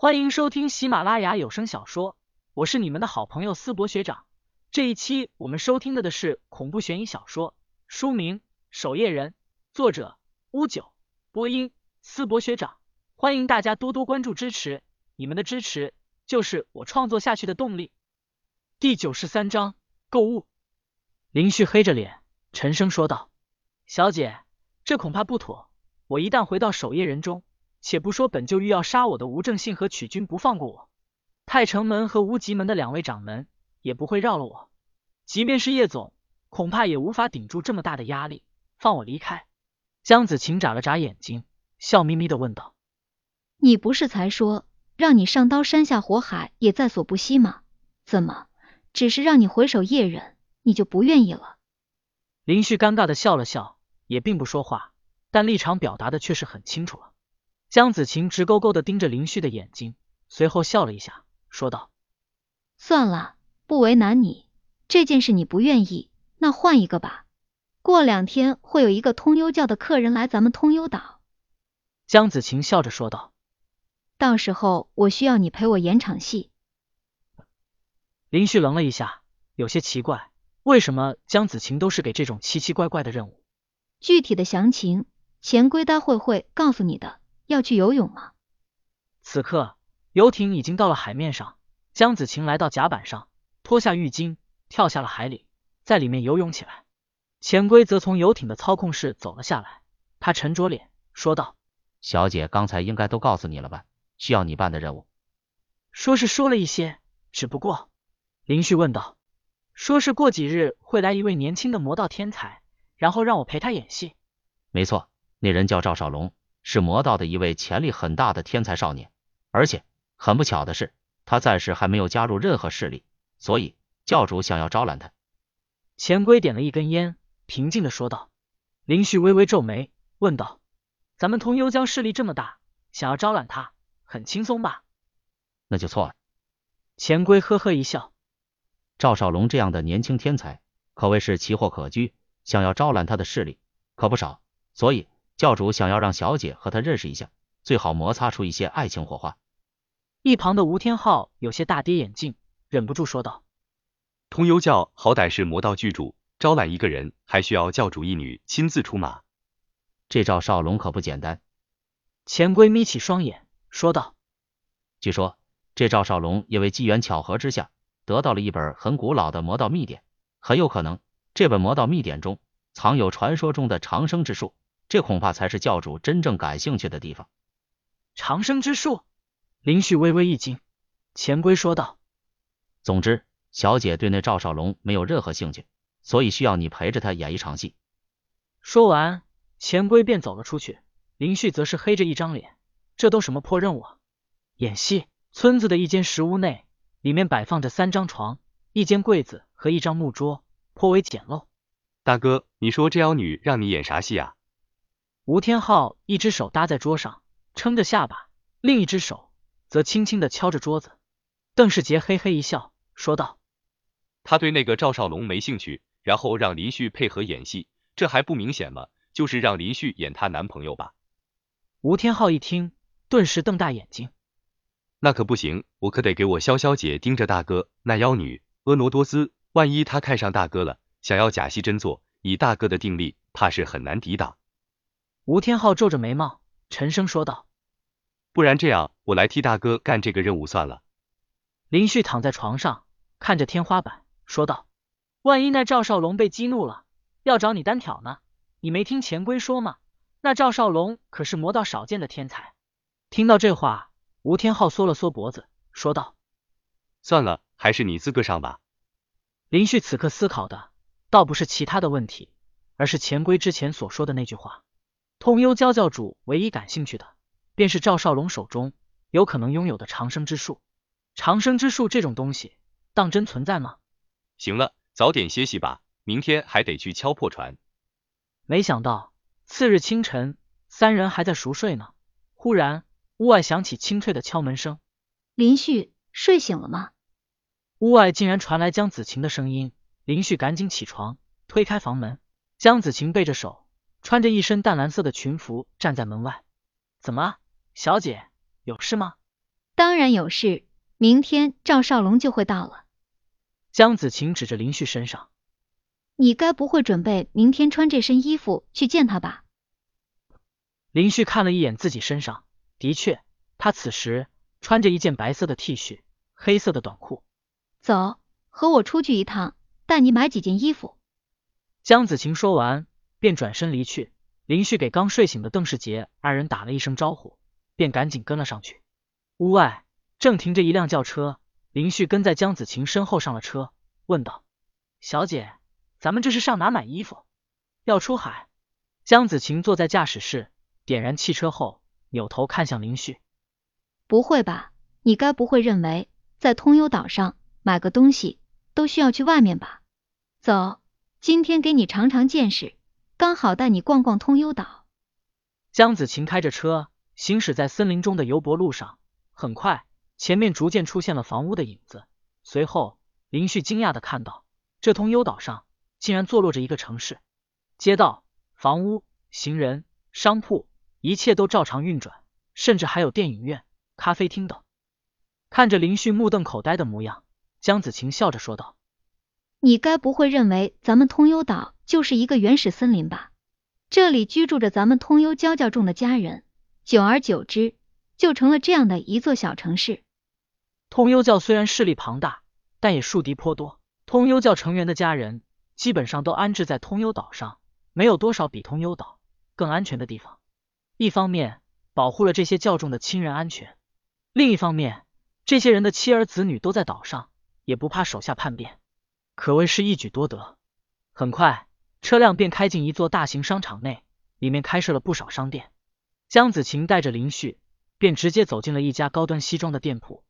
欢迎收听喜马拉雅有声小说，我是你们的好朋友思博学长。这一期我们收听的的是恐怖悬疑小说，书名《守夜人》，作者乌九，播音思博学长。欢迎大家多多关注支持，你们的支持就是我创作下去的动力。第九十三章购物。林旭黑着脸，沉声说道：“小姐，这恐怕不妥。我一旦回到守夜人中，且不说本就欲要杀我的吴正信和曲军不放过我，太城门和无极门的两位掌门也不会饶了我。即便是叶总，恐怕也无法顶住这么大的压力，放我离开。”江子晴眨了眨眼睛，笑眯眯的问道：“你不是才说让你上刀山下火海也在所不惜吗？怎么，只是让你回首夜人？”你就不愿意了？林旭尴尬的笑了笑，也并不说话，但立场表达的却是很清楚了。江子晴直勾勾的盯着林旭的眼睛，随后笑了一下，说道：“算了，不为难你，这件事你不愿意，那换一个吧。过两天会有一个通幽教的客人来咱们通幽岛。”江子晴笑着说道：“到时候我需要你陪我演场戏。”林旭愣了一下，有些奇怪。为什么江子晴都是给这种奇奇怪怪的任务？具体的详情，钱龟待会会告诉你的。要去游泳吗？此刻游艇已经到了海面上，江子晴来到甲板上，脱下浴巾，跳下了海里，在里面游泳起来。潜规则从游艇的操控室走了下来，他沉着脸说道：“小姐刚才应该都告诉你了吧？需要你办的任务。”说是说了一些，只不过林旭问道。说是过几日会来一位年轻的魔道天才，然后让我陪他演戏。没错，那人叫赵少龙，是魔道的一位潜力很大的天才少年。而且很不巧的是，他暂时还没有加入任何势力，所以教主想要招揽他。钱龟点了一根烟，平静的说道。林旭微微皱眉，问道：“咱们通幽江势力这么大，想要招揽他，很轻松吧？”那就错了。钱龟呵呵一笑。赵少龙这样的年轻天才可谓是奇货可居，想要招揽他的势力可不少，所以教主想要让小姐和他认识一下，最好摩擦出一些爱情火花。一旁的吴天昊有些大跌眼镜，忍不住说道：“通幽教好歹是魔道巨主，招揽一个人还需要教主一女亲自出马，这赵少龙可不简单。”钱龟眯起双眼说道：“据说这赵少龙因为机缘巧合之下。”得到了一本很古老的魔道秘典，很有可能这本魔道秘典中藏有传说中的长生之术，这恐怕才是教主真正感兴趣的地方。长生之术，林旭微微一惊。钱龟说道：“总之，小姐对那赵少龙没有任何兴趣，所以需要你陪着他演一场戏。”说完，钱龟便走了出去。林旭则是黑着一张脸，这都什么破任务？啊？演戏？村子的一间石屋内。里面摆放着三张床、一间柜子和一张木桌，颇为简陋。大哥，你说这妖女让你演啥戏啊？吴天昊一只手搭在桌上，撑着下巴，另一只手则轻轻的敲着桌子。邓世杰嘿嘿一笑，说道：“他对那个赵少龙没兴趣，然后让林旭配合演戏，这还不明显吗？就是让林旭演她男朋友吧？”吴天昊一听，顿时瞪大眼睛。那可不行，我可得给我潇潇姐盯着大哥。那妖女婀娜多姿，万一她看上大哥了，想要假戏真做，以大哥的定力，怕是很难抵挡。吴天昊皱着眉毛，沉声说道：“不然这样，我来替大哥干这个任务算了。”林旭躺在床上，看着天花板，说道：“万一那赵少龙被激怒了，要找你单挑呢？你没听钱龟说吗？那赵少龙可是魔道少见的天才。”听到这话。吴天昊缩了缩脖子，说道：“算了，还是你自个上吧。”林旭此刻思考的，倒不是其他的问题，而是钱龟之前所说的那句话。通幽教教主唯一感兴趣的，便是赵少龙手中有可能拥有的长生之术。长生之术这种东西，当真存在吗？行了，早点歇息吧，明天还得去敲破船。没想到次日清晨，三人还在熟睡呢，忽然。屋外响起清脆的敲门声，林旭睡醒了吗？屋外竟然传来江子晴的声音，林旭赶紧起床，推开房门，江子晴背着手，穿着一身淡蓝色的裙服站在门外。怎么，小姐有事吗？当然有事，明天赵少龙就会到了。江子晴指着林旭身上，你该不会准备明天穿这身衣服去见他吧？林旭看了一眼自己身上，的确，他此时穿着一件白色的 T 恤，黑色的短裤。走，和我出去一趟，带你买几件衣服。江子晴说完，便转身离去。林旭给刚睡醒的邓世杰二人打了一声招呼，便赶紧跟了上去。屋外正停着一辆轿车，林旭跟在江子晴身后上了车，问道：“小姐，咱们这是上哪买衣服？要出海？”江子晴坐在驾驶室，点燃汽车后，扭头看向林旭：“不会吧？你该不会认为在通幽岛上买个东西都需要去外面吧？走，今天给你尝尝见识。”刚好带你逛逛通幽岛。江子晴开着车行驶在森林中的油柏路上，很快前面逐渐出现了房屋的影子。随后，林旭惊讶的看到，这通幽岛上竟然坐落着一个城市，街道、房屋、行人、商铺，一切都照常运转，甚至还有电影院、咖啡厅等。看着林旭目瞪口呆的模样，江子晴笑着说道：“你该不会认为咱们通幽岛？”就是一个原始森林吧，这里居住着咱们通幽教教众的家人，久而久之就成了这样的一座小城市。通幽教虽然势力庞大，但也树敌颇多。通幽教成员的家人基本上都安置在通幽岛上，没有多少比通幽岛更安全的地方。一方面保护了这些教众的亲人安全，另一方面这些人的妻儿子女都在岛上，也不怕手下叛变，可谓是一举多得。很快。车辆便开进一座大型商场内，里面开设了不少商店。江子晴带着林旭，便直接走进了一家高端西装的店铺。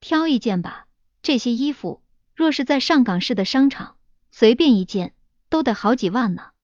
挑一件吧，这些衣服若是在上港市的商场，随便一件都得好几万呢。